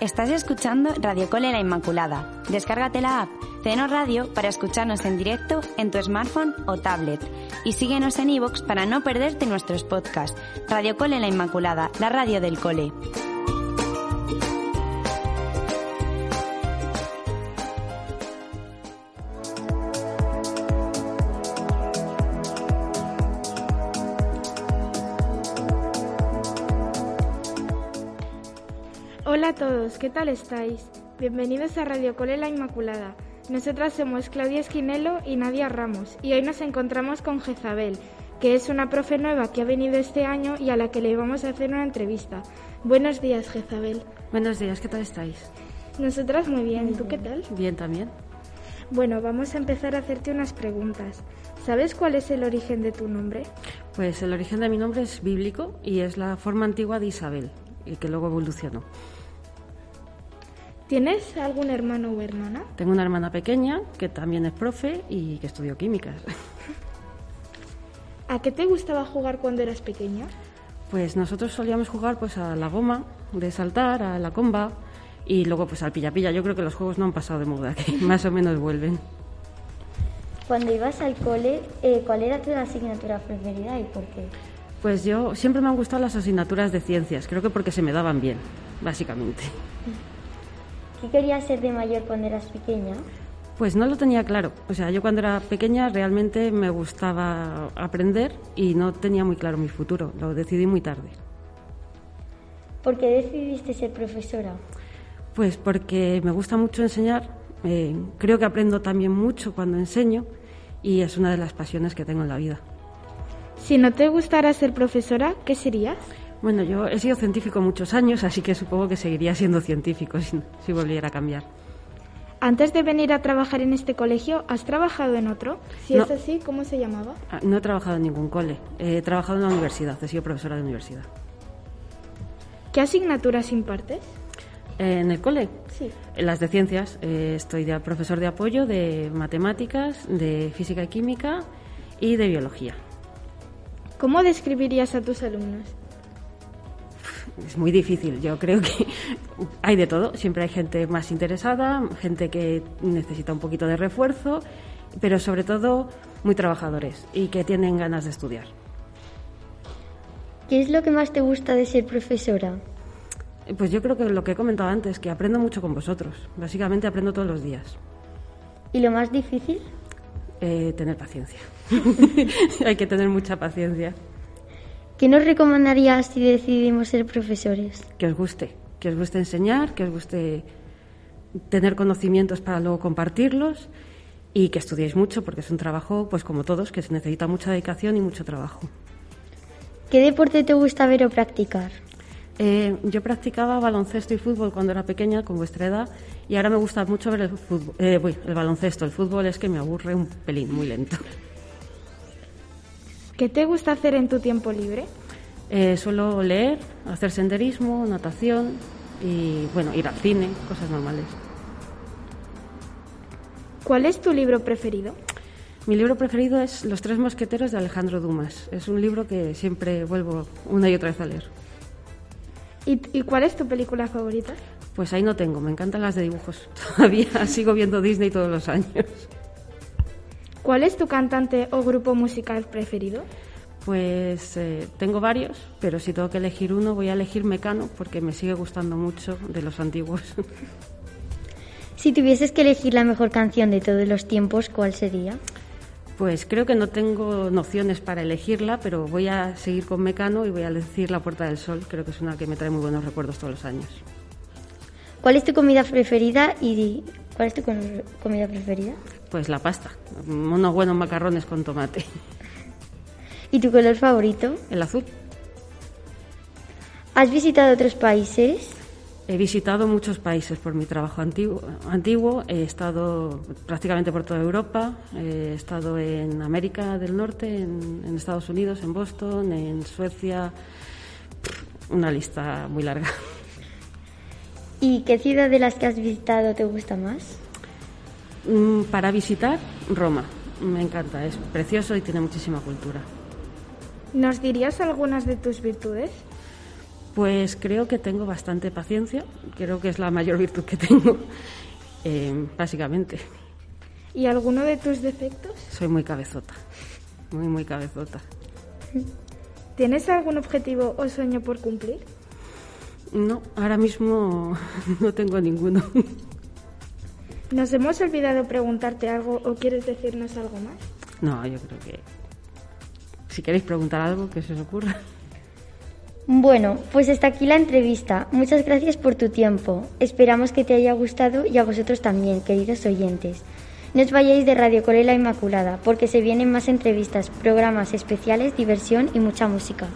Estás escuchando Radio Cole La Inmaculada. Descárgate la app Ceno Radio para escucharnos en directo en tu smartphone o tablet. Y síguenos en iVoox para no perderte nuestros podcasts. Radio Cole La Inmaculada, la radio del cole. Hola a todos, ¿qué tal estáis? Bienvenidos a Radio Cole La Inmaculada. Nosotras somos Claudia Esquinelo y Nadia Ramos y hoy nos encontramos con Jezabel, que es una profe nueva que ha venido este año y a la que le vamos a hacer una entrevista. Buenos días, Jezabel. Buenos días, ¿qué tal estáis? Nosotras muy bien, ¿y tú qué tal? Bien también. Bueno, vamos a empezar a hacerte unas preguntas. ¿Sabes cuál es el origen de tu nombre? Pues el origen de mi nombre es bíblico y es la forma antigua de Isabel, y que luego evolucionó. ¿Tienes algún hermano o hermana? Tengo una hermana pequeña que también es profe y que estudió químicas. ¿A qué te gustaba jugar cuando eras pequeña? Pues nosotros solíamos jugar pues a la goma, de saltar, a la comba y luego pues al pilla-pilla. Yo creo que los juegos no han pasado de moda, que más o menos vuelven. Cuando ibas al cole, eh, ¿cuál era tu asignatura preferida y por qué? Pues yo siempre me han gustado las asignaturas de ciencias, creo que porque se me daban bien, básicamente. ¿Qué querías ser de mayor cuando eras pequeña? Pues no lo tenía claro. O sea, yo cuando era pequeña realmente me gustaba aprender y no tenía muy claro mi futuro. Lo decidí muy tarde. ¿Por qué decidiste ser profesora? Pues porque me gusta mucho enseñar. eh, creo que aprendo también mucho cuando enseño y es una de las pasiones que tengo en la vida. Si no te gustara ser profesora, ¿qué serías? Bueno, yo he sido científico muchos años, así que supongo que seguiría siendo científico si, si volviera a cambiar. Antes de venir a trabajar en este colegio, ¿has trabajado en otro? Si No. es así, ¿cómo se llamaba? Ah, No he trabajado en ningún cole, he trabajado en la universidad, he sido profesora de universidad. ¿Qué asignaturas impartes? En el cole, Sí. en las de ciencias, eh, estoy de profesor de apoyo de matemáticas, de física y química y de biología. ¿Cómo describirías a tus alumnos? Es muy difícil, yo creo que hay de todo, siempre hay gente más interesada, gente que necesita un poquito de refuerzo, pero sobre todo muy trabajadores y que tienen ganas de estudiar. ¿Qué es lo que más te gusta de ser profesora? Pues yo creo que lo que he comentado antes, que aprendo mucho con vosotros, básicamente aprendo todos los días. ¿Y lo más difícil? Eh, tener paciencia. hay que tener mucha paciencia. ¿Qué nos recomendarías si decidimos ser profesores? que os guste, que os guste enseñar, que os guste tener conocimientos para luego compartirlos y que estudiéis mucho porque es un trabajo, pues como todos, que se necesita mucha dedicación y mucho trabajo. ¿Qué deporte te gusta ver o practicar? Eh, yo practicaba baloncesto y fútbol cuando era pequeña, con vuestra edad, y ahora me gusta mucho ver el, fútbol, eh, uy, el baloncesto. El fútbol es que me aburre un pelín, muy lento. ¿Qué te gusta hacer en tu tiempo libre? Eh, suelo leer, hacer senderismo, natación y, bueno, ir al cine, cosas normales. ¿Cuál es tu libro preferido? Mi libro preferido es Los tres mosqueteros de Alejandro Dumas. Es un libro que siempre vuelvo una y otra vez a leer. ¿Y, y cuál es tu película favorita? Pues ahí no tengo, me encantan las de dibujos. Todavía sigo viendo Disney todos los años. ¿Cuál es tu cantante o grupo musical preferido? Pues eh, tengo varios, pero si tengo que elegir uno voy a elegir Mecano porque me sigue gustando mucho de los antiguos. Si tuvieses que elegir la mejor canción de todos los tiempos, ¿cuál sería? Pues creo que no tengo nociones para elegirla, pero voy a seguir con Mecano y voy a decir La Puerta del Sol. Creo que es una que me trae muy buenos recuerdos todos los años. ¿Cuál es tu comida preferida y cuál es tu com- comida preferida? Pues la pasta, unos buenos macarrones con tomate. ¿Y tu color favorito? El azul. ¿Has visitado otros países? He visitado muchos países por mi trabajo antiguo. antiguo. He estado prácticamente por toda Europa. He estado en América del Norte, en, en Estados Unidos, en Boston, en Suecia. Una lista muy larga. ¿Y qué ciudad de las que has visitado te gusta más? Mm, Para visitar, Roma. Me encanta, es precioso y tiene muchísima cultura. ¿Nos dirías algunas de tus virtudes? Pues creo que tengo bastante paciencia, creo que es la mayor virtud que tengo, eh, básicamente. ¿Y alguno de tus defectos? Soy muy cabezota, muy, muy cabezota. ¿Tienes algún objetivo o sueño por cumplir? No, ahora mismo no tengo ninguno. ¿Nos hemos olvidado preguntarte algo o quieres decirnos algo más? No, yo creo que si queréis preguntar algo, que se os ocurra. Bueno, pues hasta aquí la entrevista. Muchas gracias por tu tiempo. Esperamos que te haya gustado y a vosotros también, queridos oyentes. No os vayáis de Radio Colela Inmaculada, porque se vienen más entrevistas, programas especiales, diversión y mucha música.